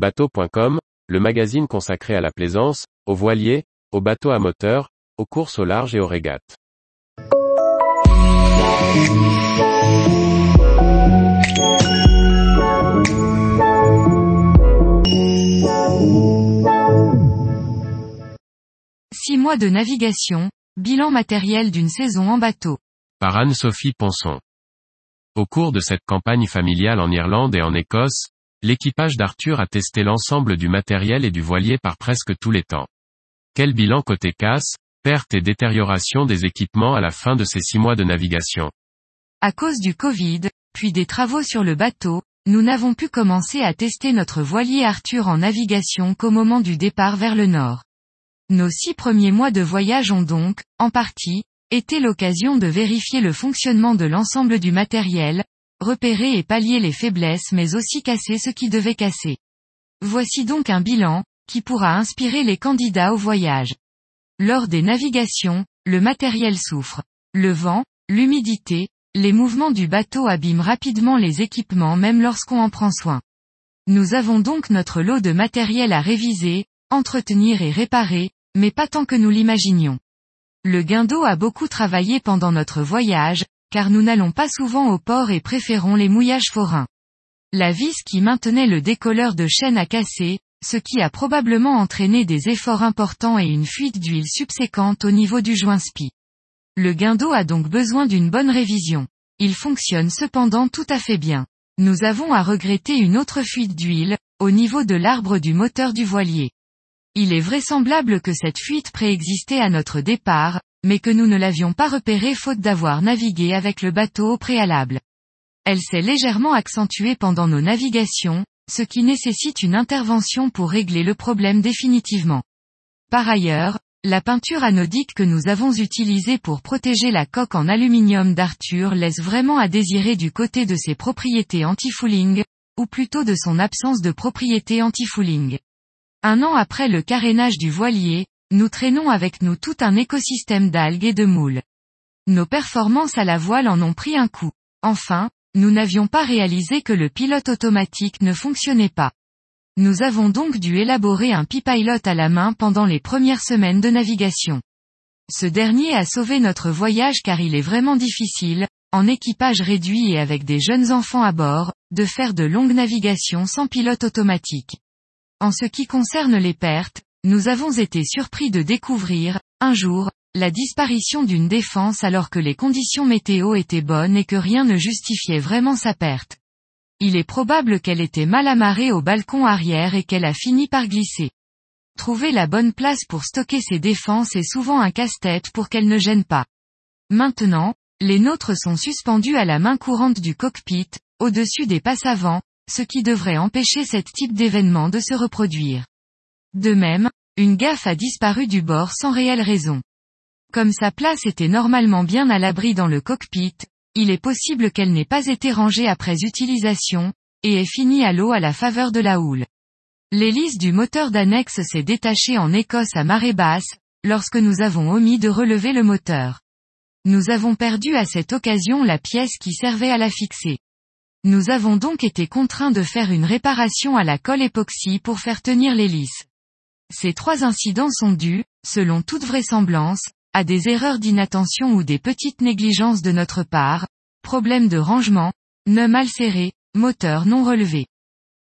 Bateau.com, le magazine consacré à la plaisance, aux voiliers, aux bateaux à moteur, aux courses au large et aux régates. Six mois de navigation, bilan matériel d'une saison en bateau. Par Anne-Sophie Ponson. Au cours de cette campagne familiale en Irlande et en Écosse, l'équipage d'Arthur a testé l'ensemble du matériel et du voilier par presque tous les temps. Quel bilan côté casse, perte et détérioration des équipements à la fin de ces six mois de navigation À cause du Covid, puis des travaux sur le bateau, nous n'avons pu commencer à tester notre voilier Arthur en navigation qu'au moment du départ vers le nord. Nos six premiers mois de voyage ont donc, en partie, été l'occasion de vérifier le fonctionnement de l'ensemble du matériel, repérer et pallier les faiblesses mais aussi casser ce qui devait casser. Voici donc un bilan, qui pourra inspirer les candidats au voyage. Lors des navigations, le matériel souffre. Le vent, l'humidité, les mouvements du bateau abîment rapidement les équipements même lorsqu'on en prend soin. Nous avons donc notre lot de matériel à réviser, entretenir et réparer, mais pas tant que nous l'imaginions. Le guindo a beaucoup travaillé pendant notre voyage, car nous n'allons pas souvent au port et préférons les mouillages forains. La vis qui maintenait le décolleur de chaîne a cassé, ce qui a probablement entraîné des efforts importants et une fuite d'huile subséquente au niveau du joint spi. Le guindo a donc besoin d'une bonne révision. Il fonctionne cependant tout à fait bien. Nous avons à regretter une autre fuite d'huile, au niveau de l'arbre du moteur du voilier. Il est vraisemblable que cette fuite préexistait à notre départ, mais que nous ne l'avions pas repérée faute d'avoir navigué avec le bateau au préalable. Elle s'est légèrement accentuée pendant nos navigations, ce qui nécessite une intervention pour régler le problème définitivement. Par ailleurs, la peinture anodique que nous avons utilisée pour protéger la coque en aluminium d'Arthur laisse vraiment à désirer du côté de ses propriétés anti-fouling, ou plutôt de son absence de propriétés anti-fouling. Un an après le carénage du voilier, nous traînons avec nous tout un écosystème d'algues et de moules. Nos performances à la voile en ont pris un coup. Enfin, nous n'avions pas réalisé que le pilote automatique ne fonctionnait pas. Nous avons donc dû élaborer un P-Pilot à la main pendant les premières semaines de navigation. Ce dernier a sauvé notre voyage car il est vraiment difficile, en équipage réduit et avec des jeunes enfants à bord, de faire de longues navigations sans pilote automatique. En ce qui concerne les pertes, nous avons été surpris de découvrir, un jour, la disparition d'une défense alors que les conditions météo étaient bonnes et que rien ne justifiait vraiment sa perte. Il est probable qu'elle était mal amarrée au balcon arrière et qu'elle a fini par glisser. Trouver la bonne place pour stocker ses défenses est souvent un casse-tête pour qu'elle ne gêne pas. Maintenant, les nôtres sont suspendus à la main courante du cockpit, au-dessus des passes avant, ce qui devrait empêcher cet type d'événement de se reproduire. De même, une gaffe a disparu du bord sans réelle raison. Comme sa place était normalement bien à l'abri dans le cockpit, il est possible qu'elle n'ait pas été rangée après utilisation, et ait fini à l'eau à la faveur de la houle. L'hélice du moteur d'annexe s'est détachée en Écosse à marée basse, lorsque nous avons omis de relever le moteur. Nous avons perdu à cette occasion la pièce qui servait à la fixer. Nous avons donc été contraints de faire une réparation à la colle époxy pour faire tenir l'hélice. Ces trois incidents sont dus, selon toute vraisemblance, à des erreurs d'inattention ou des petites négligences de notre part, problème de rangement, nœuds mal serrés, moteur non relevé.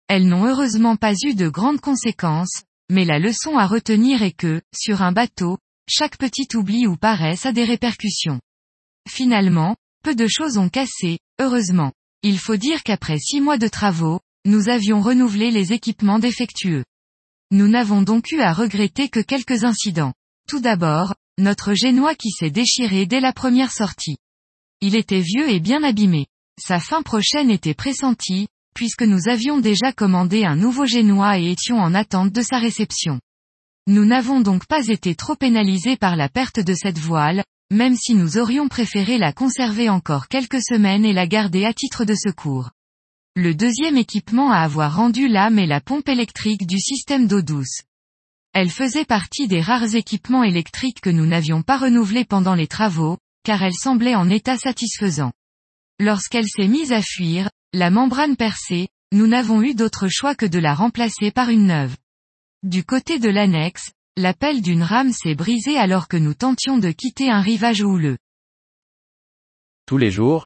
Elles n'ont heureusement pas eu de grandes conséquences, mais la leçon à retenir est que, sur un bateau, chaque petit oubli ou paresse a des répercussions. Finalement, peu de choses ont cassé, heureusement. Il faut dire qu'après six mois de travaux, nous avions renouvelé les équipements défectueux. Nous n'avons donc eu à regretter que quelques incidents. Tout d'abord, notre génois qui s'est déchiré dès la première sortie. Il était vieux et bien abîmé. Sa fin prochaine était pressentie, puisque nous avions déjà commandé un nouveau génois et étions en attente de sa réception. Nous n'avons donc pas été trop pénalisés par la perte de cette voile, même si nous aurions préféré la conserver encore quelques semaines et la garder à titre de secours. Le deuxième équipement à avoir rendu l'âme est la pompe électrique du système d'eau douce. Elle faisait partie des rares équipements électriques que nous n'avions pas renouvelés pendant les travaux, car elle semblait en état satisfaisant. Lorsqu'elle s'est mise à fuir, la membrane percée, nous n'avons eu d'autre choix que de la remplacer par une neuve. Du côté de l'annexe, la pelle d'une rame s'est brisée alors que nous tentions de quitter un rivage houleux. Tous les jours,